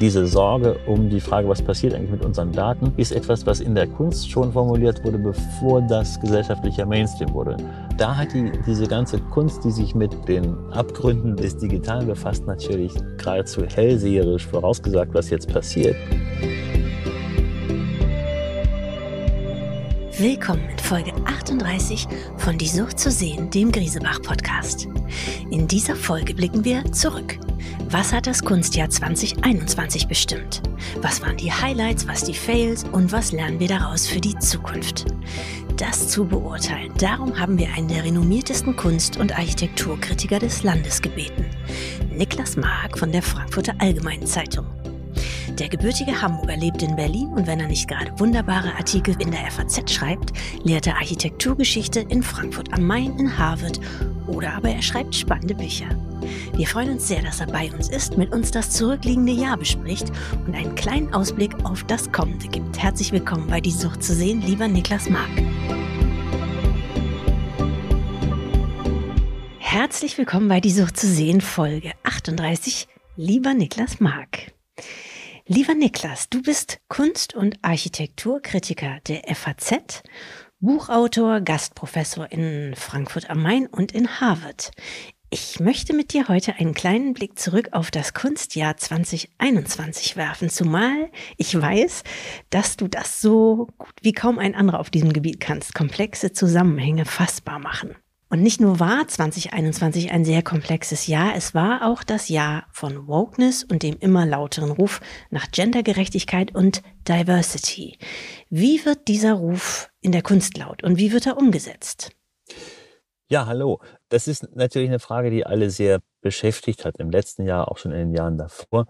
Diese Sorge um die Frage, was passiert eigentlich mit unseren Daten, ist etwas, was in der Kunst schon formuliert wurde, bevor das gesellschaftlicher Mainstream wurde. Da hat die, diese ganze Kunst, die sich mit den Abgründen des Digitalen befasst, natürlich geradezu hellseherisch vorausgesagt, was jetzt passiert. Willkommen in Folge 38 von Die Sucht zu sehen, dem Griesebach-Podcast. In dieser Folge blicken wir zurück. Was hat das Kunstjahr 2021 bestimmt? Was waren die Highlights, was die Fails und was lernen wir daraus für die Zukunft? Das zu beurteilen, darum haben wir einen der renommiertesten Kunst- und Architekturkritiker des Landes gebeten. Niklas Mark von der Frankfurter Allgemeinen Zeitung. Der gebürtige Hamburger lebt in Berlin und wenn er nicht gerade wunderbare Artikel in der FAZ schreibt, lehrt er Architekturgeschichte in Frankfurt am Main, in Harvard oder aber er schreibt spannende Bücher. Wir freuen uns sehr, dass er bei uns ist, mit uns das zurückliegende Jahr bespricht und einen kleinen Ausblick auf das kommende gibt. Herzlich willkommen bei Die Sucht zu sehen, lieber Niklas Mark. Herzlich willkommen bei Die Sucht zu sehen, Folge 38, lieber Niklas Mark. Lieber Niklas, du bist Kunst- und Architekturkritiker der FAZ, Buchautor, Gastprofessor in Frankfurt am Main und in Harvard. Ich möchte mit dir heute einen kleinen Blick zurück auf das Kunstjahr 2021 werfen, zumal ich weiß, dass du das so gut wie kaum ein anderer auf diesem Gebiet kannst, komplexe Zusammenhänge fassbar machen. Und nicht nur war 2021 ein sehr komplexes Jahr, es war auch das Jahr von Wokeness und dem immer lauteren Ruf nach Gendergerechtigkeit und Diversity. Wie wird dieser Ruf in der Kunst laut und wie wird er umgesetzt? Ja, hallo. Das ist natürlich eine Frage, die alle sehr beschäftigt hat, im letzten Jahr, auch schon in den Jahren davor.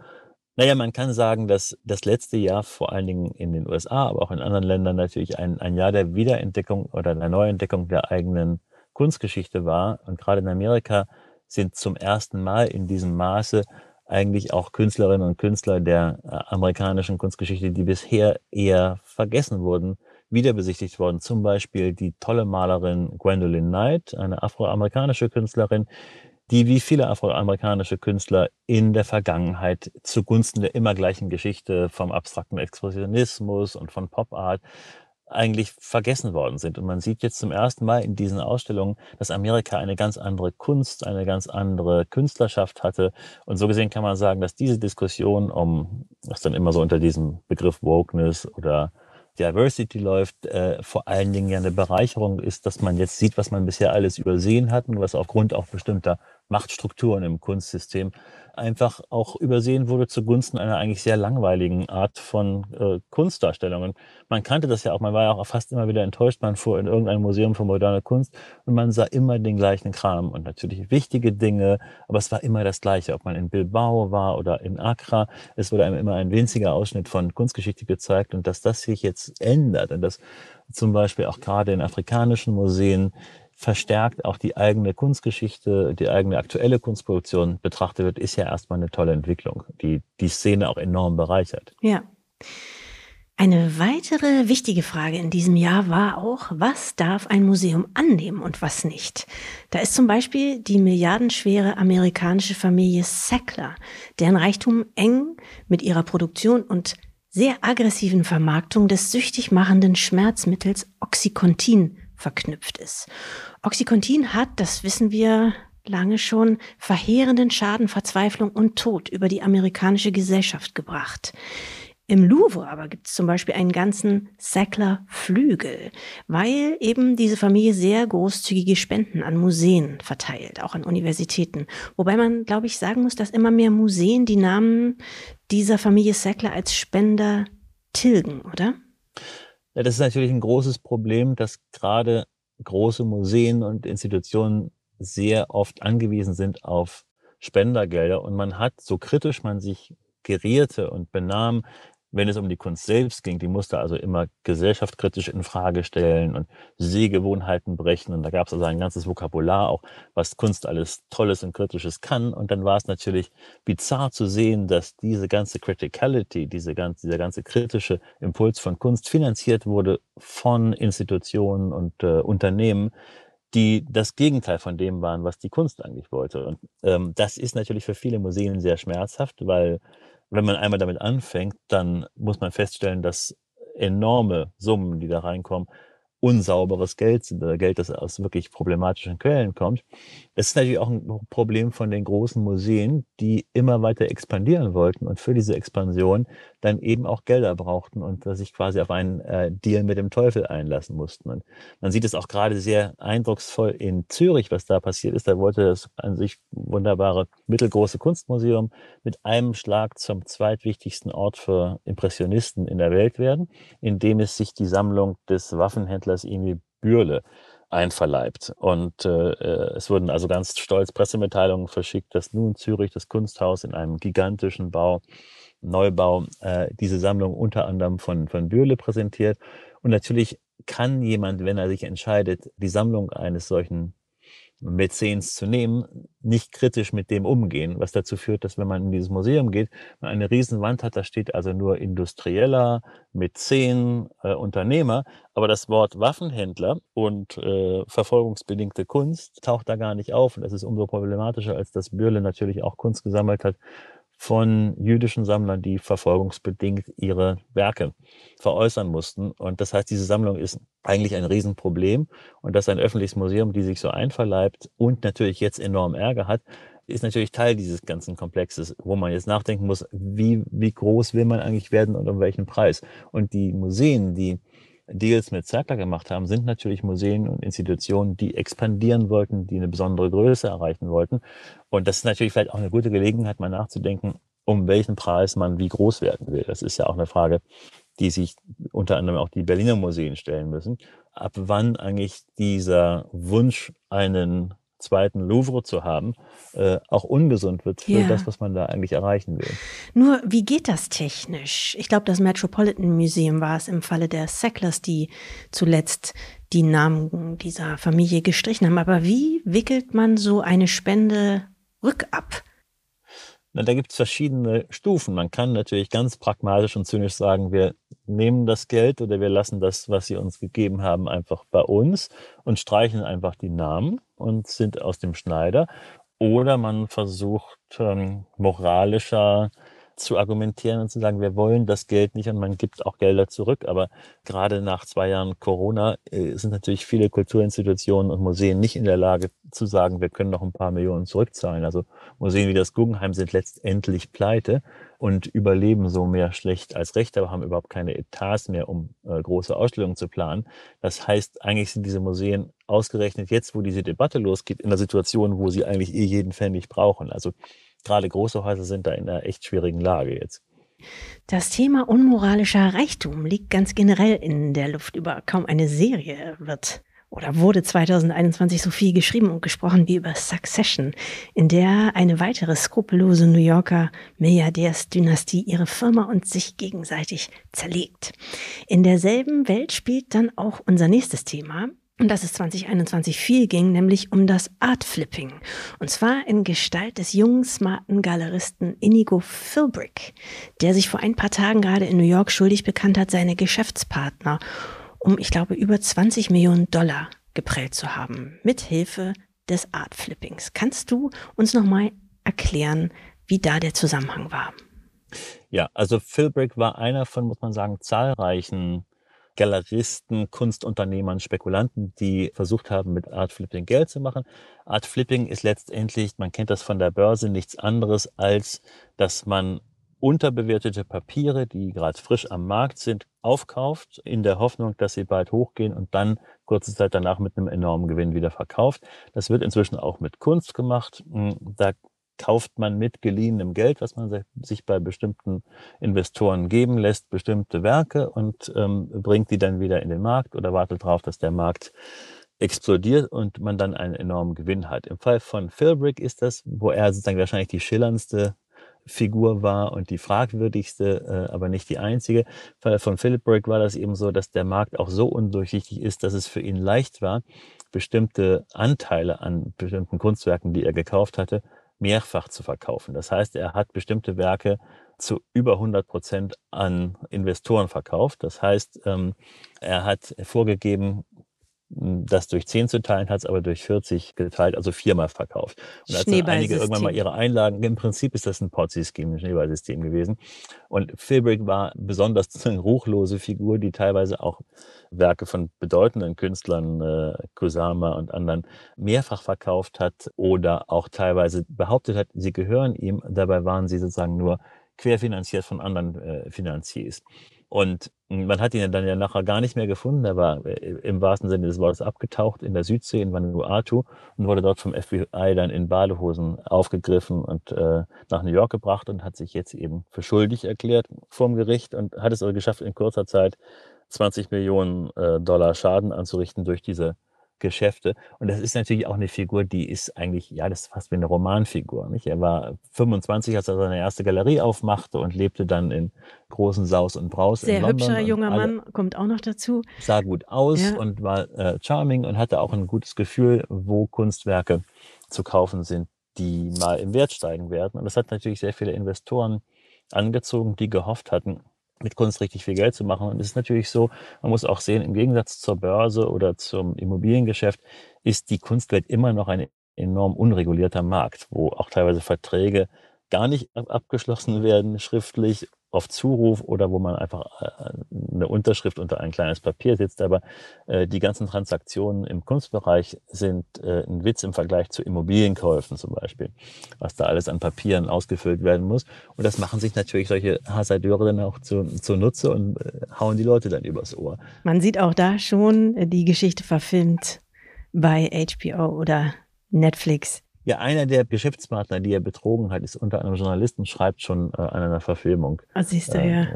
Naja, man kann sagen, dass das letzte Jahr vor allen Dingen in den USA, aber auch in anderen Ländern natürlich ein, ein Jahr der Wiederentdeckung oder der Neuentdeckung der eigenen Kunstgeschichte war. Und gerade in Amerika sind zum ersten Mal in diesem Maße eigentlich auch Künstlerinnen und Künstler der äh, amerikanischen Kunstgeschichte, die bisher eher vergessen wurden, wiederbesichtigt worden. Zum Beispiel die tolle Malerin Gwendolyn Knight, eine afroamerikanische Künstlerin, die wie viele afroamerikanische Künstler in der Vergangenheit zugunsten der immer gleichen Geschichte vom abstrakten Expressionismus und von Pop Art eigentlich vergessen worden sind. Und man sieht jetzt zum ersten Mal in diesen Ausstellungen, dass Amerika eine ganz andere Kunst, eine ganz andere Künstlerschaft hatte. Und so gesehen kann man sagen, dass diese Diskussion um, was dann immer so unter diesem Begriff Wokeness oder Diversity läuft, äh, vor allen Dingen ja eine Bereicherung ist, dass man jetzt sieht, was man bisher alles übersehen hat und was aufgrund auch bestimmter Machtstrukturen im Kunstsystem einfach auch übersehen wurde zugunsten einer eigentlich sehr langweiligen Art von äh, Kunstdarstellungen. Man kannte das ja auch, man war ja auch fast immer wieder enttäuscht, man fuhr in irgendein Museum für moderne Kunst und man sah immer den gleichen Kram und natürlich wichtige Dinge, aber es war immer das Gleiche, ob man in Bilbao war oder in Accra, es wurde einem immer ein winziger Ausschnitt von Kunstgeschichte gezeigt und dass das sich jetzt ändert und dass zum Beispiel auch gerade in afrikanischen Museen verstärkt auch die eigene Kunstgeschichte, die eigene aktuelle Kunstproduktion betrachtet wird, ist ja erstmal eine tolle Entwicklung, die die Szene auch enorm bereichert. Ja. Eine weitere wichtige Frage in diesem Jahr war auch, was darf ein Museum annehmen und was nicht? Da ist zum Beispiel die milliardenschwere amerikanische Familie Sackler, deren Reichtum eng mit ihrer Produktion und sehr aggressiven Vermarktung des süchtig machenden Schmerzmittels Oxycontin verknüpft ist. Oxycontin hat, das wissen wir lange schon, verheerenden Schaden, Verzweiflung und Tod über die amerikanische Gesellschaft gebracht. Im Louvre aber gibt es zum Beispiel einen ganzen Sackler-Flügel, weil eben diese Familie sehr großzügige Spenden an Museen verteilt, auch an Universitäten. Wobei man, glaube ich, sagen muss, dass immer mehr Museen die Namen dieser Familie Sackler als Spender tilgen, oder? Ja, das ist natürlich ein großes Problem, dass gerade große Museen und Institutionen sehr oft angewiesen sind auf Spendergelder. Und man hat, so kritisch man sich gerierte und benahm, wenn es um die Kunst selbst ging, die musste also immer gesellschaftskritisch in Frage stellen und Sehgewohnheiten brechen. Und da gab es also ein ganzes Vokabular auch, was Kunst alles Tolles und Kritisches kann. Und dann war es natürlich bizarr zu sehen, dass diese ganze Criticality, diese ganze, dieser ganze kritische Impuls von Kunst finanziert wurde von Institutionen und äh, Unternehmen, die das Gegenteil von dem waren, was die Kunst eigentlich wollte. Und ähm, das ist natürlich für viele Museen sehr schmerzhaft, weil Wenn man einmal damit anfängt, dann muss man feststellen, dass enorme Summen, die da reinkommen, unsauberes Geld sind oder Geld, das aus wirklich problematischen Quellen kommt. Das ist natürlich auch ein Problem von den großen Museen, die immer weiter expandieren wollten und für diese Expansion dann eben auch Gelder brauchten und sich quasi auf einen äh, Deal mit dem Teufel einlassen mussten. Und man sieht es auch gerade sehr eindrucksvoll in Zürich, was da passiert ist. Da wollte das an sich wunderbare mittelgroße Kunstmuseum mit einem Schlag zum zweitwichtigsten Ort für Impressionisten in der Welt werden, indem es sich die Sammlung des Waffenhändlers Emil Bürle einverleibt. Und äh, äh, es wurden also ganz stolz Pressemitteilungen verschickt, dass nun Zürich das Kunsthaus in einem gigantischen Bau Neubau äh, diese Sammlung unter anderem von, von Bürle präsentiert. Und natürlich kann jemand, wenn er sich entscheidet, die Sammlung eines solchen Mäzens zu nehmen, nicht kritisch mit dem umgehen, was dazu führt, dass wenn man in dieses Museum geht, man eine Riesenwand hat, da steht also nur Industrieller, Mäzen, äh, Unternehmer, aber das Wort Waffenhändler und äh, verfolgungsbedingte Kunst taucht da gar nicht auf. Und das ist umso problematischer, als dass Bürle natürlich auch Kunst gesammelt hat, von jüdischen Sammlern, die verfolgungsbedingt ihre Werke veräußern mussten. Und das heißt, diese Sammlung ist eigentlich ein Riesenproblem. Und dass ein öffentliches Museum, die sich so einverleibt und natürlich jetzt enorm Ärger hat, ist natürlich Teil dieses ganzen Komplexes, wo man jetzt nachdenken muss, wie, wie groß will man eigentlich werden und um welchen Preis. Und die Museen, die Deals mit Zerkler gemacht haben, sind natürlich Museen und Institutionen, die expandieren wollten, die eine besondere Größe erreichen wollten. Und das ist natürlich vielleicht auch eine gute Gelegenheit, mal nachzudenken, um welchen Preis man wie groß werden will. Das ist ja auch eine Frage, die sich unter anderem auch die Berliner Museen stellen müssen. Ab wann eigentlich dieser Wunsch, einen zweiten Louvre zu haben, äh, auch ungesund wird für ja. das, was man da eigentlich erreichen will. Nur, wie geht das technisch? Ich glaube, das Metropolitan Museum war es im Falle der Sacklers, die zuletzt die Namen dieser Familie gestrichen haben. Aber wie wickelt man so eine Spende rückab? Na, da gibt es verschiedene Stufen. Man kann natürlich ganz pragmatisch und zynisch sagen, wir nehmen das Geld oder wir lassen das, was sie uns gegeben haben, einfach bei uns und streichen einfach die Namen und sind aus dem Schneider. Oder man versucht ähm, moralischer zu argumentieren und zu sagen, wir wollen das Geld nicht und man gibt auch Gelder zurück. Aber gerade nach zwei Jahren Corona äh, sind natürlich viele Kulturinstitutionen und Museen nicht in der Lage zu sagen, wir können noch ein paar Millionen zurückzahlen. Also Museen wie das Guggenheim sind letztendlich pleite und überleben so mehr schlecht als recht, aber haben überhaupt keine Etats mehr, um äh, große Ausstellungen zu planen. Das heißt, eigentlich sind diese Museen ausgerechnet jetzt, wo diese Debatte losgeht, in der Situation, wo sie eigentlich eh jeden Pfennig brauchen. Also gerade große Häuser sind da in einer echt schwierigen Lage jetzt. Das Thema unmoralischer Reichtum liegt ganz generell in der Luft. Über kaum eine Serie wird oder wurde 2021 so viel geschrieben und gesprochen wie über Succession, in der eine weitere skrupellose New Yorker Milliardärsdynastie ihre Firma und sich gegenseitig zerlegt. In derselben Welt spielt dann auch unser nächstes Thema, und dass es 2021 viel ging, nämlich um das Art Flipping. Und zwar in Gestalt des jungen, smarten Galeristen Inigo Philbrick, der sich vor ein paar Tagen gerade in New York schuldig bekannt hat, seine Geschäftspartner um, ich glaube, über 20 Millionen Dollar geprellt zu haben, mit Hilfe des Art Flippings. Kannst du uns nochmal erklären, wie da der Zusammenhang war? Ja, also Philbrick war einer von, muss man sagen, zahlreichen Galeristen, Kunstunternehmern, Spekulanten, die versucht haben, mit Art Flipping Geld zu machen. Art Flipping ist letztendlich, man kennt das von der Börse, nichts anderes, als dass man unterbewertete Papiere, die gerade frisch am Markt sind, aufkauft, in der Hoffnung, dass sie bald hochgehen und dann kurze Zeit danach mit einem enormen Gewinn wieder verkauft. Das wird inzwischen auch mit Kunst gemacht. Da kauft man mit geliehenem Geld, was man sich bei bestimmten Investoren geben lässt, bestimmte Werke und ähm, bringt die dann wieder in den Markt oder wartet darauf, dass der Markt explodiert und man dann einen enormen Gewinn hat. Im Fall von Philbrick ist das, wo er sozusagen wahrscheinlich die schillerndste Figur war und die fragwürdigste, äh, aber nicht die einzige. Im Fall von Philbrick war das eben so, dass der Markt auch so undurchsichtig ist, dass es für ihn leicht war, bestimmte Anteile an bestimmten Kunstwerken, die er gekauft hatte, mehrfach zu verkaufen. Das heißt, er hat bestimmte Werke zu über 100 Prozent an Investoren verkauft. Das heißt, ähm, er hat vorgegeben, das durch 10 zu teilen, hat es aber durch 40 geteilt, also viermal verkauft. Und als dann einige irgendwann mal ihre Einlagen, im Prinzip ist das ein Ponzi-Scheme, ein Schneeballsystem gewesen. Und Philbrick war besonders eine ruchlose Figur, die teilweise auch Werke von bedeutenden Künstlern, äh, Kusama und anderen, mehrfach verkauft hat oder auch teilweise behauptet hat, sie gehören ihm. Dabei waren sie sozusagen nur querfinanziert von anderen äh, Finanziers. Und man hat ihn dann ja nachher gar nicht mehr gefunden. Er war äh, im wahrsten Sinne des Wortes abgetaucht in der Südsee in Vanuatu und wurde dort vom FBI dann in Badehosen aufgegriffen und äh, nach New York gebracht und hat sich jetzt eben für schuldig erklärt vorm Gericht und hat es aber geschafft, in kurzer Zeit 20 Millionen äh, Dollar Schaden anzurichten durch diese Geschäfte. Und das ist natürlich auch eine Figur, die ist eigentlich, ja, das ist fast wie eine Romanfigur. Nicht? Er war 25, als er seine erste Galerie aufmachte und lebte dann in großen Saus und Braus Sehr hübscher junger Mann, kommt auch noch dazu. Sah gut aus ja. und war äh, charming und hatte auch ein gutes Gefühl, wo Kunstwerke zu kaufen sind, die mal im Wert steigen werden. Und das hat natürlich sehr viele Investoren angezogen, die gehofft hatten, mit Kunst richtig viel Geld zu machen. Und es ist natürlich so, man muss auch sehen, im Gegensatz zur Börse oder zum Immobiliengeschäft ist die Kunstwelt immer noch ein enorm unregulierter Markt, wo auch teilweise Verträge gar nicht abgeschlossen werden schriftlich auf Zuruf oder wo man einfach äh, eine Unterschrift unter ein kleines Papier setzt. Aber äh, die ganzen Transaktionen im Kunstbereich sind äh, ein Witz im Vergleich zu Immobilienkäufen zum Beispiel, was da alles an Papieren ausgefüllt werden muss. Und das machen sich natürlich solche Hasardeure dann auch zu, zunutze und hauen die Leute dann übers Ohr. Man sieht auch da schon die Geschichte verfilmt bei HBO oder Netflix. Ja, einer der Geschäftspartner, die er betrogen hat, ist unter anderem Journalist und schreibt schon äh, an einer Verfilmung oh, siehst du, äh, ja.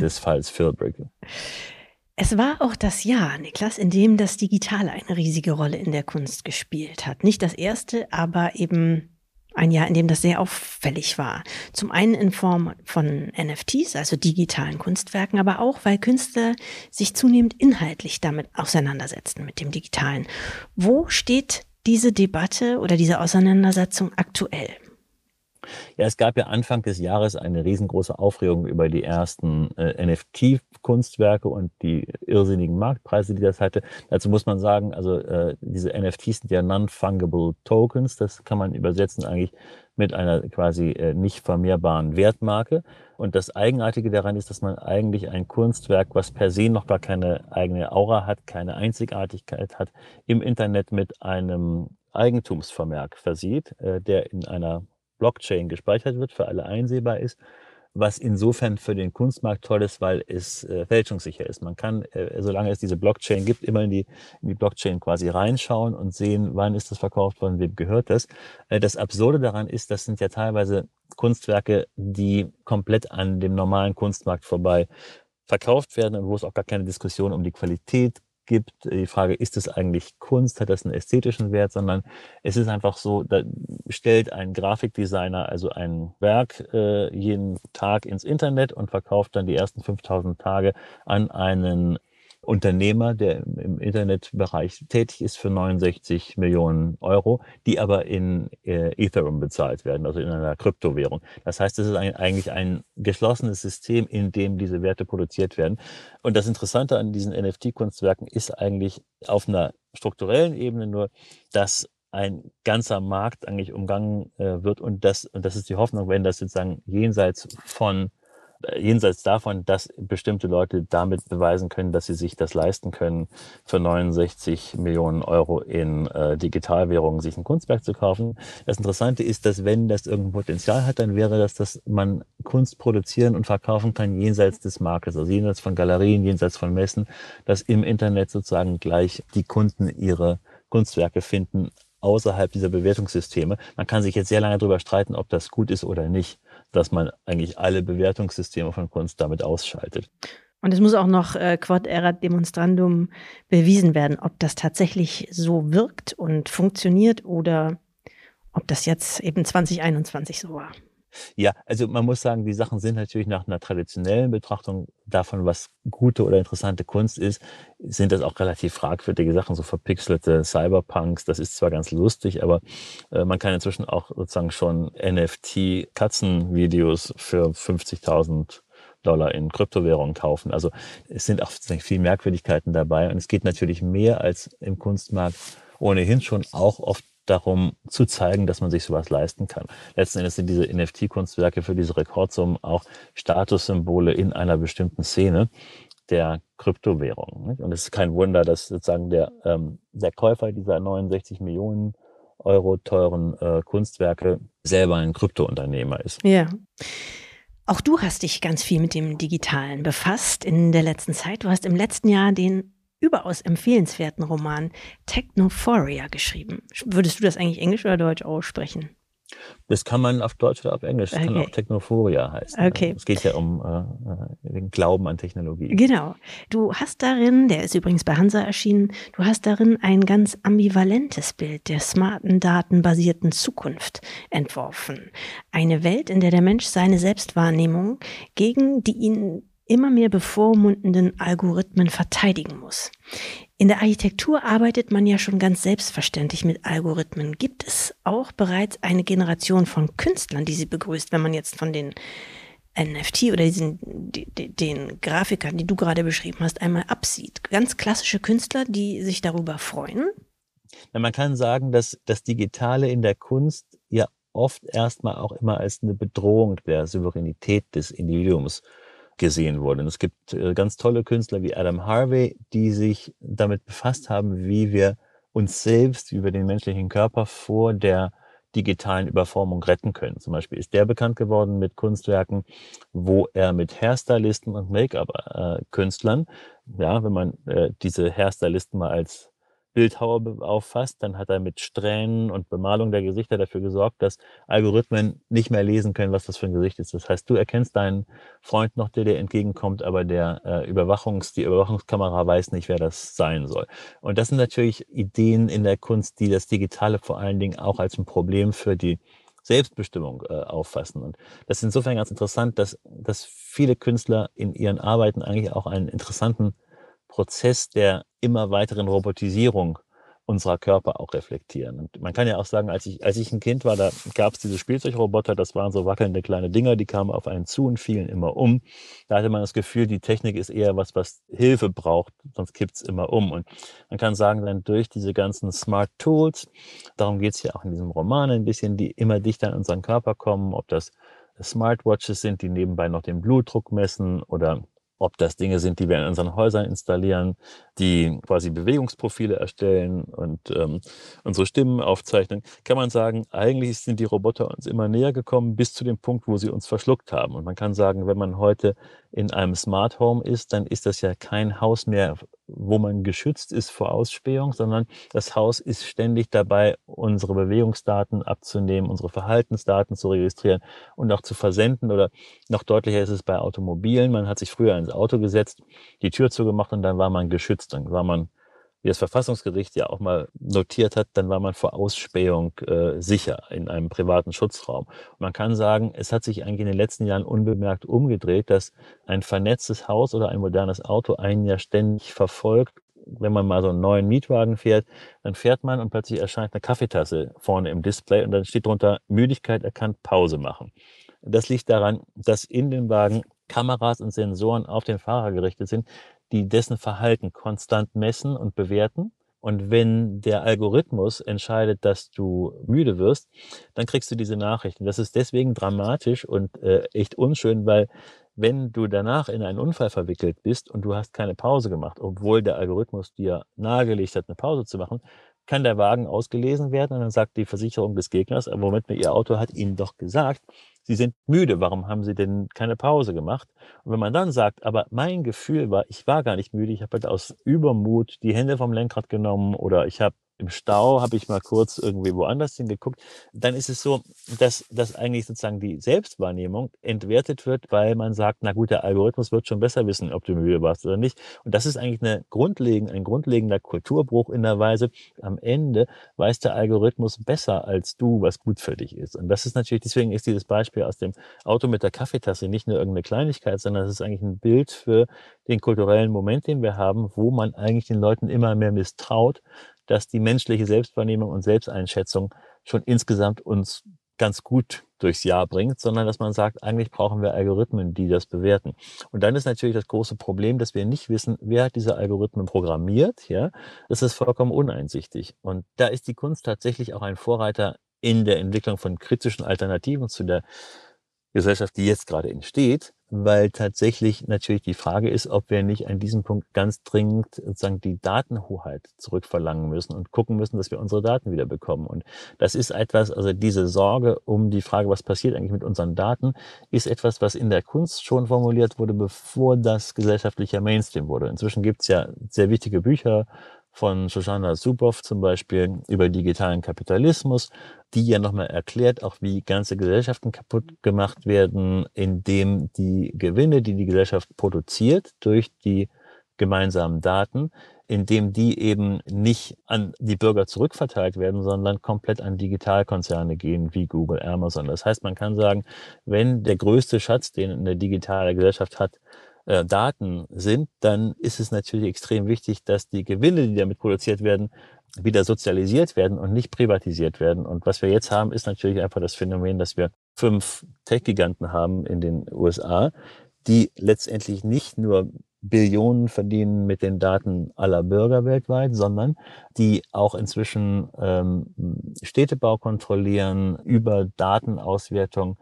des Falls Philbrick. Es war auch das Jahr, Niklas, in dem das Digitale eine riesige Rolle in der Kunst gespielt hat. Nicht das erste, aber eben ein Jahr, in dem das sehr auffällig war. Zum einen in Form von NFTs, also digitalen Kunstwerken, aber auch, weil Künstler sich zunehmend inhaltlich damit auseinandersetzten, mit dem Digitalen. Wo steht diese Debatte oder diese Auseinandersetzung aktuell? Ja, es gab ja Anfang des Jahres eine riesengroße Aufregung über die ersten äh, NFT-Kunstwerke und die irrsinnigen Marktpreise, die das hatte. Dazu muss man sagen, also äh, diese NFTs sind ja Non-Fungible Tokens. Das kann man übersetzen eigentlich mit einer quasi äh, nicht vermehrbaren Wertmarke. Und das Eigenartige daran ist, dass man eigentlich ein Kunstwerk, was per se noch gar keine eigene Aura hat, keine Einzigartigkeit hat, im Internet mit einem Eigentumsvermerk versieht, äh, der in einer Blockchain gespeichert wird, für alle einsehbar ist was insofern für den Kunstmarkt toll ist, weil es äh, fälschungssicher ist. Man kann, äh, solange es diese Blockchain gibt, immer in die, in die Blockchain quasi reinschauen und sehen, wann ist das verkauft worden, wem gehört das. Äh, das Absurde daran ist, das sind ja teilweise Kunstwerke, die komplett an dem normalen Kunstmarkt vorbei verkauft werden und wo es auch gar keine Diskussion um die Qualität gibt. Die Frage, ist es eigentlich Kunst, hat das einen ästhetischen Wert, sondern es ist einfach so, da stellt ein Grafikdesigner also ein Werk äh, jeden Tag ins Internet und verkauft dann die ersten 5000 Tage an einen Unternehmer, der im Internetbereich tätig ist, für 69 Millionen Euro, die aber in äh, Ethereum bezahlt werden, also in einer Kryptowährung. Das heißt, es ist ein, eigentlich ein geschlossenes System, in dem diese Werte produziert werden. Und das Interessante an diesen NFT-Kunstwerken ist eigentlich auf einer strukturellen Ebene nur, dass ein ganzer Markt eigentlich umgangen äh, wird und das, und das ist die Hoffnung, wenn das sozusagen jenseits von jenseits davon, dass bestimmte Leute damit beweisen können, dass sie sich das leisten können, für 69 Millionen Euro in äh, Digitalwährungen sich ein Kunstwerk zu kaufen. Das Interessante ist, dass wenn das irgendein Potenzial hat, dann wäre das, dass man Kunst produzieren und verkaufen kann jenseits des Marktes, also jenseits von Galerien, jenseits von Messen, dass im Internet sozusagen gleich die Kunden ihre Kunstwerke finden außerhalb dieser Bewertungssysteme. Man kann sich jetzt sehr lange darüber streiten, ob das gut ist oder nicht dass man eigentlich alle Bewertungssysteme von Kunst damit ausschaltet. Und es muss auch noch äh, quod erat demonstrandum bewiesen werden, ob das tatsächlich so wirkt und funktioniert oder ob das jetzt eben 2021 so war. Ja, also man muss sagen, die Sachen sind natürlich nach einer traditionellen Betrachtung davon, was gute oder interessante Kunst ist, sind das auch relativ fragwürdige Sachen, so verpixelte Cyberpunks. Das ist zwar ganz lustig, aber äh, man kann inzwischen auch sozusagen schon NFT-Katzenvideos für 50.000 Dollar in Kryptowährungen kaufen. Also es sind auch viel Merkwürdigkeiten dabei und es geht natürlich mehr als im Kunstmarkt ohnehin schon auch oft darum zu zeigen, dass man sich sowas leisten kann. Letzten Endes sind diese NFT-Kunstwerke für diese Rekordsummen auch Statussymbole in einer bestimmten Szene der Kryptowährung. Und es ist kein Wunder, dass sozusagen der, ähm, der Käufer dieser 69 Millionen Euro teuren äh, Kunstwerke selber ein Kryptounternehmer ist. Ja. Auch du hast dich ganz viel mit dem Digitalen befasst in der letzten Zeit. Du hast im letzten Jahr den überaus empfehlenswerten Roman Technophoria geschrieben. Würdest du das eigentlich Englisch oder Deutsch aussprechen? Das kann man auf Deutsch oder auf Englisch. Das okay. kann auch Technophoria heißen. Okay. Es geht ja um äh, den Glauben an Technologie. Genau. Du hast darin, der ist übrigens bei Hansa erschienen, du hast darin ein ganz ambivalentes Bild der smarten, datenbasierten Zukunft entworfen. Eine Welt, in der der Mensch seine Selbstwahrnehmung gegen die ihn immer mehr bevormundenden Algorithmen verteidigen muss. In der Architektur arbeitet man ja schon ganz selbstverständlich mit Algorithmen. Gibt es auch bereits eine Generation von Künstlern, die sie begrüßt, wenn man jetzt von den NFT oder diesen, den Grafikern, die du gerade beschrieben hast, einmal absieht? Ganz klassische Künstler, die sich darüber freuen? Ja, man kann sagen, dass das Digitale in der Kunst ja oft erstmal auch immer als eine Bedrohung der Souveränität des Individuums gesehen wurde. Und es gibt äh, ganz tolle Künstler wie Adam Harvey, die sich damit befasst haben, wie wir uns selbst über den menschlichen Körper vor der digitalen Überformung retten können. Zum Beispiel ist der bekannt geworden mit Kunstwerken, wo er mit Hairstylisten und Make-up-Künstlern, äh, ja, wenn man äh, diese Hairstylisten mal als Bildhauer auffasst, dann hat er mit Strähnen und Bemalung der Gesichter dafür gesorgt, dass Algorithmen nicht mehr lesen können, was das für ein Gesicht ist. Das heißt, du erkennst deinen Freund noch, der dir entgegenkommt, aber der äh, Überwachungs, die Überwachungskamera weiß nicht, wer das sein soll. Und das sind natürlich Ideen in der Kunst, die das Digitale vor allen Dingen auch als ein Problem für die Selbstbestimmung äh, auffassen. Und das ist insofern ganz interessant, dass, dass viele Künstler in ihren Arbeiten eigentlich auch einen interessanten Prozess der immer weiteren Robotisierung unserer Körper auch reflektieren. Und man kann ja auch sagen, als ich, als ich ein Kind war, da gab es diese Spielzeugroboter, das waren so wackelnde kleine Dinger, die kamen auf einen zu und fielen immer um. Da hatte man das Gefühl, die Technik ist eher was, was Hilfe braucht, sonst kippt's immer um. Und man kann sagen, dann durch diese ganzen Smart Tools, darum geht's ja auch in diesem Roman ein bisschen, die immer dichter an unseren Körper kommen, ob das Smartwatches sind, die nebenbei noch den Blutdruck messen oder ob das Dinge sind, die wir in unseren Häusern installieren, die quasi Bewegungsprofile erstellen und ähm, unsere Stimmen aufzeichnen, kann man sagen, eigentlich sind die Roboter uns immer näher gekommen bis zu dem Punkt, wo sie uns verschluckt haben. Und man kann sagen, wenn man heute in einem Smart Home ist, dann ist das ja kein Haus mehr, wo man geschützt ist vor Ausspähung, sondern das Haus ist ständig dabei, unsere Bewegungsdaten abzunehmen, unsere Verhaltensdaten zu registrieren und auch zu versenden. Oder noch deutlicher ist es bei Automobilen. Man hat sich früher ins Auto gesetzt, die Tür zugemacht und dann war man geschützt. Dann war man wie das Verfassungsgericht ja auch mal notiert hat, dann war man vor Ausspähung äh, sicher in einem privaten Schutzraum. Und man kann sagen, es hat sich eigentlich in den letzten Jahren unbemerkt umgedreht, dass ein vernetztes Haus oder ein modernes Auto einen ja ständig verfolgt. Wenn man mal so einen neuen Mietwagen fährt, dann fährt man und plötzlich erscheint eine Kaffeetasse vorne im Display und dann steht drunter Müdigkeit erkannt, Pause machen. Das liegt daran, dass in den Wagen Kameras und Sensoren auf den Fahrer gerichtet sind, die dessen Verhalten konstant messen und bewerten. Und wenn der Algorithmus entscheidet, dass du müde wirst, dann kriegst du diese Nachrichten. Das ist deswegen dramatisch und äh, echt unschön, weil wenn du danach in einen Unfall verwickelt bist und du hast keine Pause gemacht, obwohl der Algorithmus dir nahegelegt hat, eine Pause zu machen, kann der Wagen ausgelesen werden und dann sagt die Versicherung des Gegners, aber Moment, Ihr Auto hat Ihnen doch gesagt, Sie sind müde, warum haben Sie denn keine Pause gemacht? Und wenn man dann sagt, aber mein Gefühl war, ich war gar nicht müde, ich habe halt aus Übermut die Hände vom Lenkrad genommen oder ich habe im Stau habe ich mal kurz irgendwie woanders hingeguckt, dann ist es so, dass, dass eigentlich sozusagen die Selbstwahrnehmung entwertet wird, weil man sagt, na gut, der Algorithmus wird schon besser wissen, ob du müde warst oder nicht. Und das ist eigentlich eine grundlegend, ein grundlegender Kulturbruch in der Weise, am Ende weiß der Algorithmus besser als du, was gut für dich ist. Und das ist natürlich, deswegen ist dieses Beispiel aus dem Auto mit der Kaffeetasse nicht nur irgendeine Kleinigkeit, sondern es ist eigentlich ein Bild für den kulturellen Moment, den wir haben, wo man eigentlich den Leuten immer mehr misstraut, dass die menschliche Selbstwahrnehmung und Selbsteinschätzung schon insgesamt uns ganz gut durchs Jahr bringt, sondern dass man sagt, eigentlich brauchen wir Algorithmen, die das bewerten. Und dann ist natürlich das große Problem, dass wir nicht wissen, wer hat diese Algorithmen programmiert. Ja, das ist vollkommen uneinsichtig. Und da ist die Kunst tatsächlich auch ein Vorreiter in der Entwicklung von kritischen Alternativen zu der Gesellschaft, die jetzt gerade entsteht, weil tatsächlich natürlich die Frage ist, ob wir nicht an diesem Punkt ganz dringend sozusagen die Datenhoheit zurückverlangen müssen und gucken müssen, dass wir unsere Daten wieder bekommen. Und das ist etwas, also diese Sorge um die Frage, was passiert eigentlich mit unseren Daten, ist etwas, was in der Kunst schon formuliert wurde, bevor das gesellschaftlicher Mainstream wurde. Inzwischen gibt es ja sehr wichtige Bücher von Shoshana Zuboff zum Beispiel über digitalen Kapitalismus, die ja nochmal erklärt, auch wie ganze Gesellschaften kaputt gemacht werden, indem die Gewinne, die die Gesellschaft produziert durch die gemeinsamen Daten, indem die eben nicht an die Bürger zurückverteilt werden, sondern komplett an Digitalkonzerne gehen wie Google, Amazon. Das heißt, man kann sagen, wenn der größte Schatz, den eine digitale Gesellschaft hat, äh, Daten sind, dann ist es natürlich extrem wichtig, dass die Gewinne, die damit produziert werden, wieder sozialisiert werden und nicht privatisiert werden. Und was wir jetzt haben, ist natürlich einfach das Phänomen, dass wir fünf Tech-Giganten haben in den USA, die letztendlich nicht nur Billionen verdienen mit den Daten aller Bürger weltweit, sondern die auch inzwischen ähm, Städtebau kontrollieren über Datenauswertung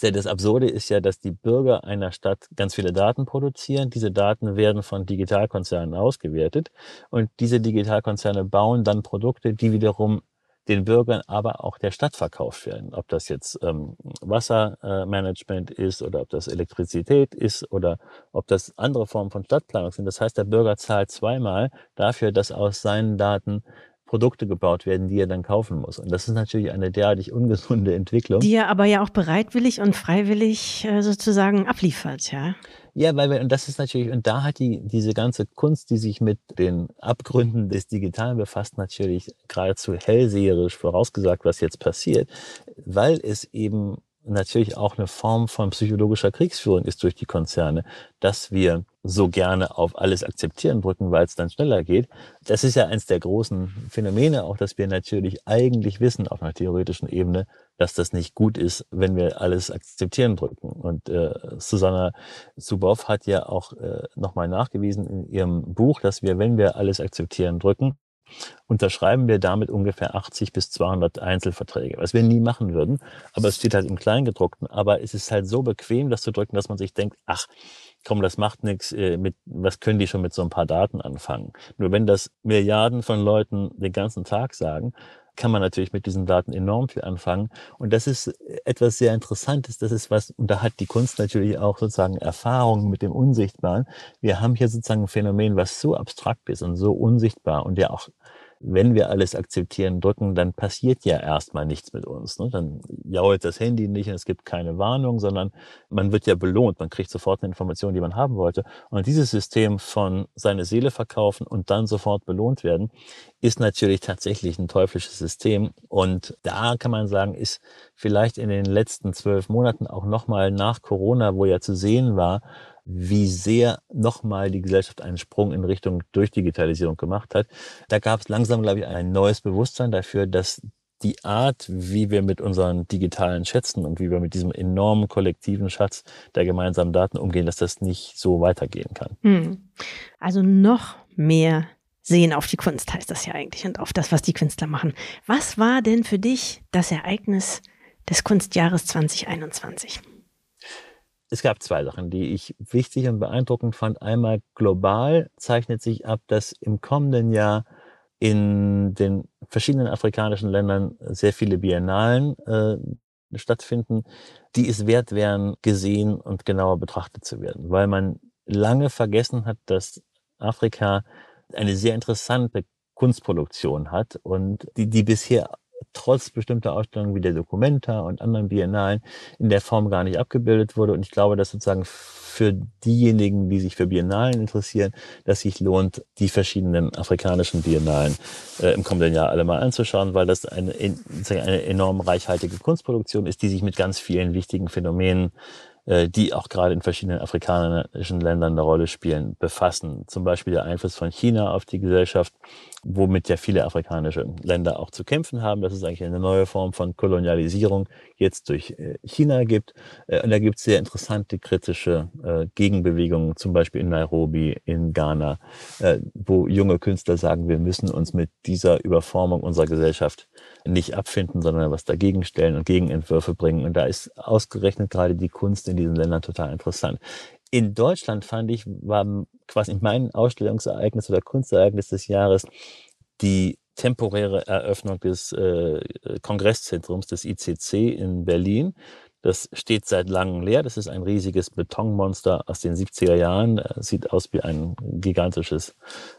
das Absurde ist ja, dass die Bürger einer Stadt ganz viele Daten produzieren. Diese Daten werden von Digitalkonzernen ausgewertet und diese Digitalkonzerne bauen dann Produkte, die wiederum den Bürgern, aber auch der Stadt verkauft werden. Ob das jetzt ähm, Wassermanagement äh, ist oder ob das Elektrizität ist oder ob das andere Formen von Stadtplanung sind. Das heißt, der Bürger zahlt zweimal dafür, dass aus seinen Daten Produkte gebaut werden, die er dann kaufen muss. Und das ist natürlich eine derartig ungesunde Entwicklung. Die er aber ja auch bereitwillig und freiwillig äh, sozusagen abliefert, ja. Ja, weil wir, und das ist natürlich, und da hat die, diese ganze Kunst, die sich mit den Abgründen des Digitalen befasst, natürlich geradezu hellseherisch vorausgesagt, was jetzt passiert, weil es eben natürlich auch eine Form von psychologischer Kriegsführung ist durch die Konzerne, dass wir so gerne auf alles akzeptieren drücken, weil es dann schneller geht. Das ist ja eins der großen Phänomene, auch dass wir natürlich eigentlich wissen auf einer theoretischen Ebene, dass das nicht gut ist, wenn wir alles akzeptieren drücken. Und äh, Susanna Zuboff hat ja auch äh, nochmal nachgewiesen in ihrem Buch, dass wir, wenn wir alles akzeptieren drücken, unterschreiben wir damit ungefähr 80 bis 200 Einzelverträge, was wir nie machen würden. Aber es steht halt im Kleingedruckten. Aber es ist halt so bequem, das zu drücken, dass man sich denkt, ach, komm, das macht nichts, äh, mit, was können die schon mit so ein paar Daten anfangen? Nur wenn das Milliarden von Leuten den ganzen Tag sagen, kann man natürlich mit diesen Daten enorm viel anfangen. Und das ist etwas sehr Interessantes. Das ist was, und da hat die Kunst natürlich auch sozusagen Erfahrung mit dem Unsichtbaren. Wir haben hier sozusagen ein Phänomen, was so abstrakt ist und so unsichtbar und ja auch wenn wir alles akzeptieren drücken, dann passiert ja erstmal nichts mit uns. Ne? Dann jault das Handy nicht und es gibt keine Warnung, sondern man wird ja belohnt. Man kriegt sofort eine Information, die man haben wollte. Und dieses System von seine Seele verkaufen und dann sofort belohnt werden, ist natürlich tatsächlich ein teuflisches System. Und da kann man sagen, ist vielleicht in den letzten zwölf Monaten auch nochmal nach Corona, wo ja zu sehen war, wie sehr nochmal die Gesellschaft einen Sprung in Richtung Durchdigitalisierung gemacht hat. Da gab es langsam, glaube ich, ein neues Bewusstsein dafür, dass die Art, wie wir mit unseren digitalen Schätzen und wie wir mit diesem enormen kollektiven Schatz der gemeinsamen Daten umgehen, dass das nicht so weitergehen kann. Hm. Also noch mehr sehen auf die Kunst heißt das ja eigentlich und auf das, was die Künstler machen. Was war denn für dich das Ereignis des Kunstjahres 2021? Es gab zwei Sachen, die ich wichtig und beeindruckend fand. Einmal global zeichnet sich ab, dass im kommenden Jahr in den verschiedenen afrikanischen Ländern sehr viele Biennalen äh, stattfinden, die es wert wären, gesehen und genauer betrachtet zu werden, weil man lange vergessen hat, dass Afrika eine sehr interessante Kunstproduktion hat und die, die bisher trotz bestimmter Ausstellungen wie der Documenta und anderen Biennalen in der Form gar nicht abgebildet wurde. Und ich glaube, dass sozusagen für diejenigen, die sich für Biennalen interessieren, dass sich lohnt, die verschiedenen afrikanischen Biennalen äh, im kommenden Jahr alle mal anzuschauen, weil das eine, eine enorm reichhaltige Kunstproduktion ist, die sich mit ganz vielen wichtigen Phänomenen die auch gerade in verschiedenen afrikanischen Ländern eine Rolle spielen, befassen. Zum Beispiel der Einfluss von China auf die Gesellschaft, womit ja viele afrikanische Länder auch zu kämpfen haben. Das ist eigentlich eine neue Form von Kolonialisierung jetzt durch äh, China gibt. Äh, und da gibt es sehr interessante kritische Gegenbewegungen, zum Beispiel in Nairobi, in Ghana, wo junge Künstler sagen, wir müssen uns mit dieser Überformung unserer Gesellschaft nicht abfinden, sondern was dagegen stellen und Gegenentwürfe bringen. Und da ist ausgerechnet gerade die Kunst in diesen Ländern total interessant. In Deutschland fand ich, war quasi mein Ausstellungsereignis oder Kunstereignis des Jahres die temporäre Eröffnung des äh, Kongresszentrums des ICC in Berlin. Das steht seit langem leer. Das ist ein riesiges Betonmonster aus den 70er Jahren. Sieht aus wie ein gigantisches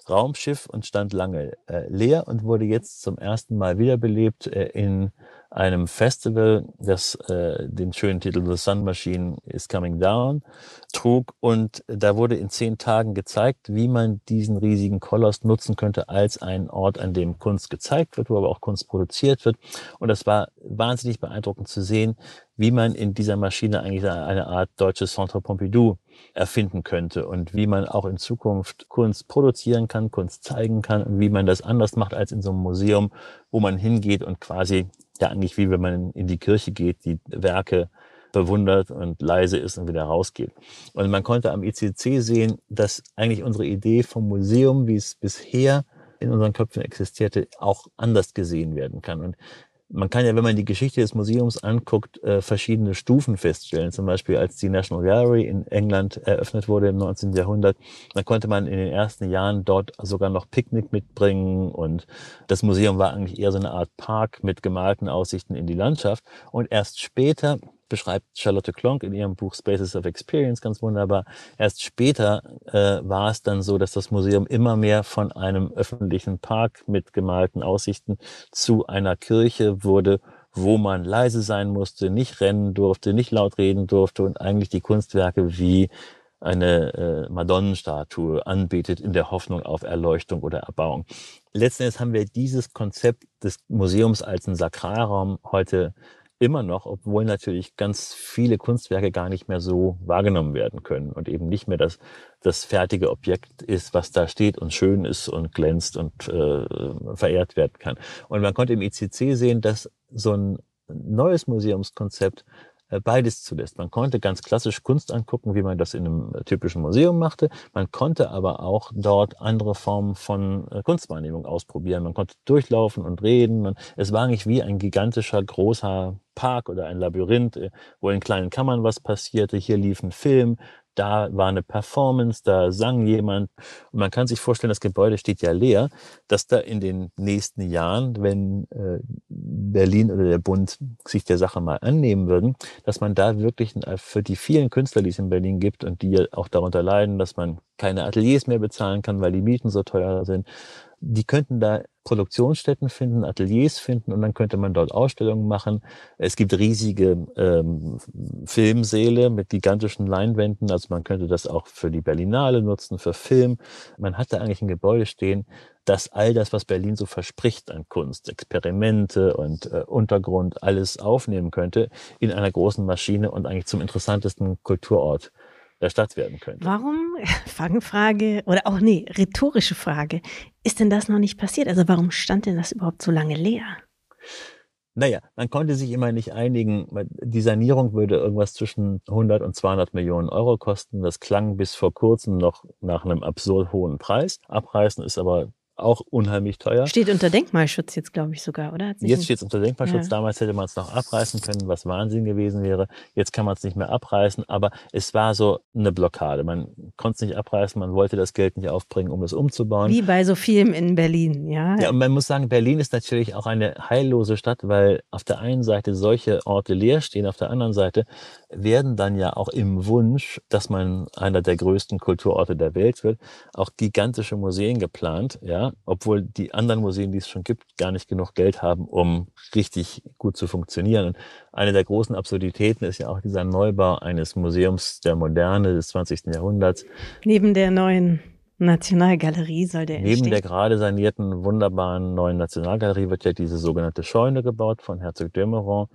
Raumschiff und stand lange äh, leer und wurde jetzt zum ersten Mal wiederbelebt äh, in einem Festival, das äh, den schönen Titel The Sun Machine is Coming Down trug. Und da wurde in zehn Tagen gezeigt, wie man diesen riesigen Koloss nutzen könnte als einen Ort, an dem Kunst gezeigt wird, wo aber auch Kunst produziert wird. Und das war wahnsinnig beeindruckend zu sehen, wie man in dieser Maschine eigentlich eine Art deutsches Centre Pompidou erfinden könnte und wie man auch in Zukunft Kunst produzieren kann, Kunst zeigen kann und wie man das anders macht als in so einem Museum, wo man hingeht und quasi ja eigentlich wie wenn man in die Kirche geht, die Werke bewundert und leise ist und wieder rausgeht. Und man konnte am ICC sehen, dass eigentlich unsere Idee vom Museum, wie es bisher in unseren Köpfen existierte, auch anders gesehen werden kann. Und man kann ja, wenn man die Geschichte des Museums anguckt, äh, verschiedene Stufen feststellen. Zum Beispiel, als die National Gallery in England eröffnet wurde im 19. Jahrhundert, dann konnte man in den ersten Jahren dort sogar noch Picknick mitbringen und das Museum war eigentlich eher so eine Art Park mit gemalten Aussichten in die Landschaft. Und erst später beschreibt Charlotte Klonk in ihrem Buch Spaces of Experience ganz wunderbar. Erst später äh, war es dann so, dass das Museum immer mehr von einem öffentlichen Park mit gemalten Aussichten zu einer Kirche wurde, wo man leise sein musste, nicht rennen durfte, nicht laut reden durfte und eigentlich die Kunstwerke wie eine äh, Madonnenstatue anbetet in der Hoffnung auf Erleuchtung oder Erbauung. Letzten Endes haben wir dieses Konzept des Museums als einen Sakralraum heute immer noch, obwohl natürlich ganz viele Kunstwerke gar nicht mehr so wahrgenommen werden können und eben nicht mehr das, das fertige Objekt ist, was da steht und schön ist und glänzt und äh, verehrt werden kann. Und man konnte im ICC sehen, dass so ein neues Museumskonzept beides zulässt. Man konnte ganz klassisch Kunst angucken, wie man das in einem typischen Museum machte. Man konnte aber auch dort andere Formen von äh, Kunstwahrnehmung ausprobieren. Man konnte durchlaufen und reden. Es war eigentlich wie ein gigantischer, großer Park oder ein Labyrinth, äh, wo in kleinen Kammern was passierte. Hier lief ein Film, da war eine Performance, da sang jemand. Und man kann sich vorstellen, das Gebäude steht ja leer, dass da in den nächsten Jahren, wenn äh, Berlin oder der Bund sich der Sache mal annehmen würden, dass man da wirklich äh, für die vielen Künstler, die es in Berlin gibt und die auch darunter leiden, dass man keine Ateliers mehr bezahlen kann, weil die Mieten so teuer sind, die könnten da Produktionsstätten finden, Ateliers finden und dann könnte man dort Ausstellungen machen. Es gibt riesige ähm, Filmsäle mit gigantischen Leinwänden, also man könnte das auch für die Berlinale nutzen, für Film. Man hat da eigentlich ein Gebäude stehen, das all das, was Berlin so verspricht an Kunst, Experimente und äh, Untergrund, alles aufnehmen könnte in einer großen Maschine und eigentlich zum interessantesten Kulturort der Stadt werden könnte. Warum, Fangfrage oder auch nee, rhetorische Frage, ist denn das noch nicht passiert? Also warum stand denn das überhaupt so lange leer? Naja, man konnte sich immer nicht einigen. Die Sanierung würde irgendwas zwischen 100 und 200 Millionen Euro kosten. Das klang bis vor kurzem noch nach einem absurd hohen Preis. Abreißen ist aber auch unheimlich teuer. Steht unter Denkmalschutz jetzt, glaube ich, sogar, oder? Jetzt steht es unter Denkmalschutz. Ja. Damals hätte man es noch abreißen können, was Wahnsinn gewesen wäre. Jetzt kann man es nicht mehr abreißen, aber es war so eine Blockade. Man konnte es nicht abreißen, man wollte das Geld nicht aufbringen, um es umzubauen. Wie bei so vielem in Berlin, ja. Ja, und man muss sagen, Berlin ist natürlich auch eine heillose Stadt, weil auf der einen Seite solche Orte leer stehen, auf der anderen Seite werden dann ja auch im Wunsch, dass man einer der größten Kulturorte der Welt wird, auch gigantische Museen geplant, ja obwohl die anderen Museen, die es schon gibt, gar nicht genug Geld haben, um richtig gut zu funktionieren. Und eine der großen Absurditäten ist ja auch dieser Neubau eines Museums der Moderne des 20. Jahrhunderts. Neben der neuen Nationalgalerie soll der Neben entstehen. der gerade sanierten, wunderbaren neuen Nationalgalerie wird ja diese sogenannte Scheune gebaut von Herzog de Meuron.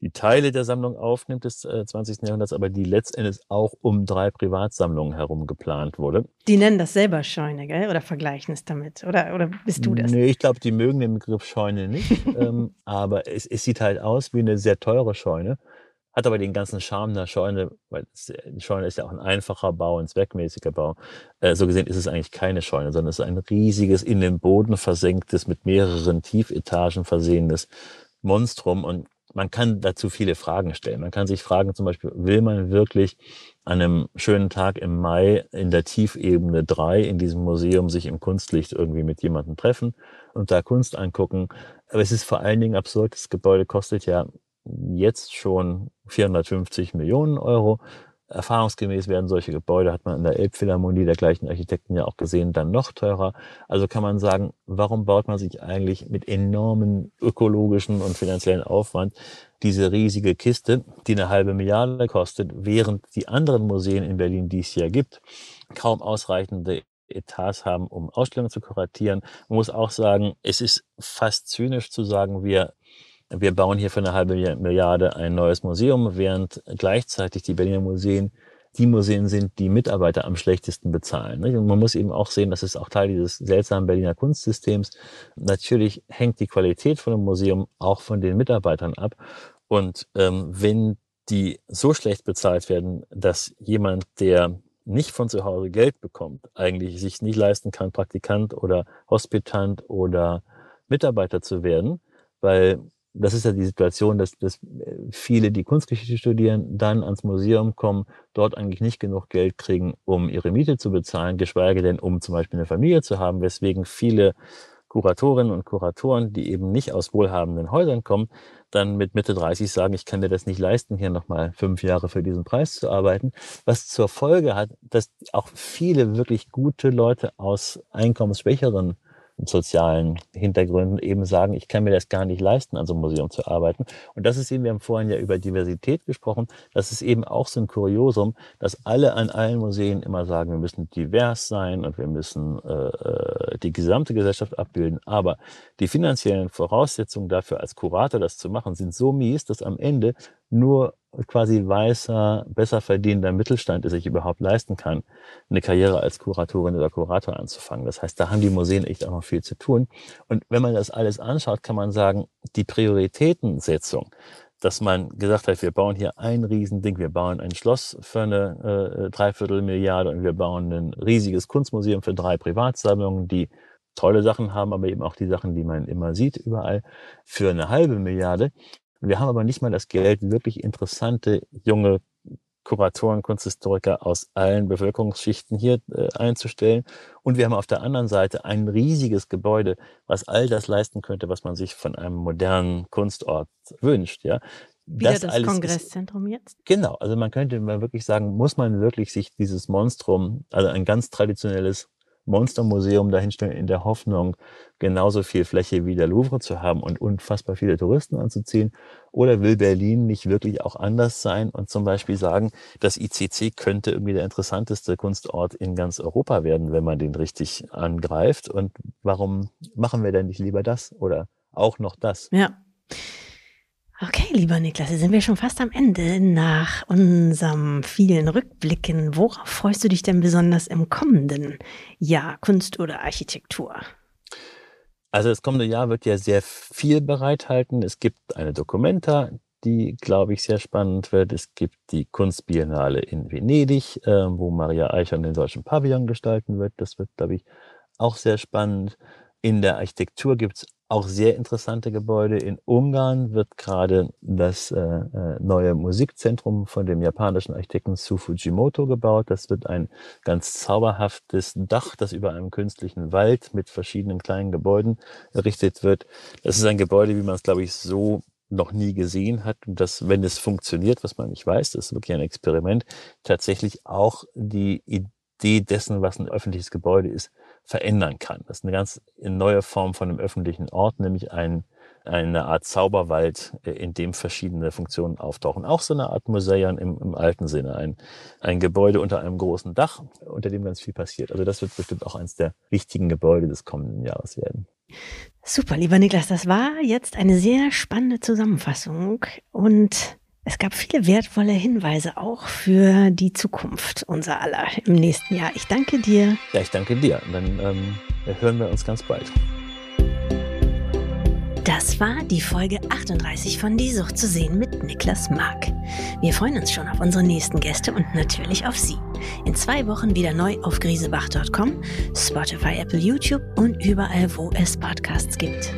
Die Teile der Sammlung aufnimmt des äh, 20. Jahrhunderts, aber die letztendlich auch um drei Privatsammlungen herum geplant wurde. Die nennen das selber Scheune, gell? Oder vergleichen es damit? Oder, oder bist du das? Nee, ich glaube, die mögen den Begriff Scheune nicht. ähm, aber es, es sieht halt aus wie eine sehr teure Scheune hat aber den ganzen Charme der Scheune, weil die Scheune ist ja auch ein einfacher Bau, ein zweckmäßiger Bau. Äh, so gesehen ist es eigentlich keine Scheune, sondern es ist ein riesiges, in den Boden versenktes, mit mehreren Tiefetagen versehenes Monstrum. Und man kann dazu viele Fragen stellen. Man kann sich fragen, zum Beispiel, will man wirklich an einem schönen Tag im Mai in der Tiefebene 3 in diesem Museum sich im Kunstlicht irgendwie mit jemandem treffen und da Kunst angucken? Aber es ist vor allen Dingen absurd. Das Gebäude kostet ja jetzt schon 450 Millionen Euro. Erfahrungsgemäß werden solche Gebäude, hat man in der Elbphilharmonie der gleichen Architekten ja auch gesehen, dann noch teurer. Also kann man sagen, warum baut man sich eigentlich mit enormen ökologischen und finanziellen Aufwand diese riesige Kiste, die eine halbe Milliarde kostet, während die anderen Museen in Berlin, die es ja gibt, kaum ausreichende Etats haben, um Ausstellungen zu kuratieren. Man muss auch sagen, es ist fast zynisch zu sagen, wir wir bauen hier für eine halbe Milliarde ein neues Museum, während gleichzeitig die Berliner Museen die Museen sind, die Mitarbeiter am schlechtesten bezahlen. Und man muss eben auch sehen, das ist auch Teil dieses seltsamen Berliner Kunstsystems. Natürlich hängt die Qualität von einem Museum auch von den Mitarbeitern ab. Und ähm, wenn die so schlecht bezahlt werden, dass jemand, der nicht von zu Hause Geld bekommt, eigentlich sich nicht leisten kann, Praktikant oder Hospitant oder Mitarbeiter zu werden, weil das ist ja die Situation, dass, dass viele, die Kunstgeschichte studieren, dann ans Museum kommen, dort eigentlich nicht genug Geld kriegen, um ihre Miete zu bezahlen, geschweige denn, um zum Beispiel eine Familie zu haben, weswegen viele Kuratorinnen und Kuratoren, die eben nicht aus wohlhabenden Häusern kommen, dann mit Mitte 30 sagen, ich kann mir das nicht leisten, hier nochmal fünf Jahre für diesen Preis zu arbeiten, was zur Folge hat, dass auch viele wirklich gute Leute aus einkommensschwächeren sozialen Hintergründen eben sagen, ich kann mir das gar nicht leisten, an so einem Museum zu arbeiten. Und das ist eben, wir haben vorhin ja über Diversität gesprochen, das ist eben auch so ein Kuriosum, dass alle an allen Museen immer sagen, wir müssen divers sein und wir müssen äh, äh die gesamte Gesellschaft abbilden. Aber die finanziellen Voraussetzungen dafür, als Kurator das zu machen, sind so mies, dass am Ende nur quasi weißer, besser verdienender Mittelstand es sich überhaupt leisten kann, eine Karriere als Kuratorin oder Kurator anzufangen. Das heißt, da haben die Museen echt auch noch viel zu tun. Und wenn man das alles anschaut, kann man sagen, die Prioritätensetzung, dass man gesagt hat, wir bauen hier ein Riesending, wir bauen ein Schloss für eine äh, Dreiviertelmilliarde und wir bauen ein riesiges Kunstmuseum für drei Privatsammlungen, die tolle Sachen haben, aber eben auch die Sachen, die man immer sieht überall, für eine halbe Milliarde. Wir haben aber nicht mal das Geld, wirklich interessante junge Kuratoren, Kunsthistoriker aus allen Bevölkerungsschichten hier äh, einzustellen. Und wir haben auf der anderen Seite ein riesiges Gebäude, was all das leisten könnte, was man sich von einem modernen Kunstort wünscht. Ja, wieder das, das Kongresszentrum jetzt? Genau, also man könnte mal wirklich sagen, muss man wirklich sich dieses Monstrum, also ein ganz traditionelles Monstermuseum dahinstellen in der Hoffnung, genauso viel Fläche wie der Louvre zu haben und unfassbar viele Touristen anzuziehen? Oder will Berlin nicht wirklich auch anders sein und zum Beispiel sagen, das ICC könnte irgendwie der interessanteste Kunstort in ganz Europa werden, wenn man den richtig angreift? Und warum machen wir denn nicht lieber das oder auch noch das? Ja. Okay, lieber Niklas, sind wir schon fast am Ende nach unserem vielen Rückblicken. Worauf freust du dich denn besonders im kommenden Jahr, Kunst oder Architektur? Also das kommende Jahr wird ja sehr viel bereithalten. Es gibt eine Dokumenta, die, glaube ich, sehr spannend wird. Es gibt die Kunstbiennale in Venedig, äh, wo Maria Eichhorn den deutschen Pavillon gestalten wird. Das wird, glaube ich, auch sehr spannend. In der Architektur gibt es auch sehr interessante Gebäude. In Ungarn wird gerade das äh, äh, neue Musikzentrum von dem japanischen Architekten Su Fujimoto gebaut. Das wird ein ganz zauberhaftes Dach, das über einem künstlichen Wald mit verschiedenen kleinen Gebäuden errichtet wird. Das ist ein Gebäude, wie man es, glaube ich, so noch nie gesehen hat und das, wenn es funktioniert, was man nicht weiß, das ist wirklich ein Experiment, tatsächlich auch die Idee dessen, was ein öffentliches Gebäude ist, verändern kann. Das ist eine ganz neue Form von einem öffentlichen Ort, nämlich ein, eine Art Zauberwald, äh, in dem verschiedene Funktionen auftauchen. Auch so eine Art Museum im, im alten Sinne. Ein, ein Gebäude unter einem großen Dach, unter dem ganz viel passiert. Also das wird bestimmt auch eines der wichtigen Gebäude des kommenden Jahres werden. Super, lieber Niklas, das war jetzt eine sehr spannende Zusammenfassung und es gab viele wertvolle Hinweise auch für die Zukunft unser aller im nächsten Jahr. Ich danke dir. Ja, ich danke dir. dann ähm, hören wir uns ganz bald. Das war die Folge 38 von Die Sucht zu sehen mit Niklas Mark. Wir freuen uns schon auf unsere nächsten Gäste und natürlich auf Sie. In zwei Wochen wieder neu auf griesebach.com, Spotify, Apple, YouTube und überall, wo es Podcasts gibt.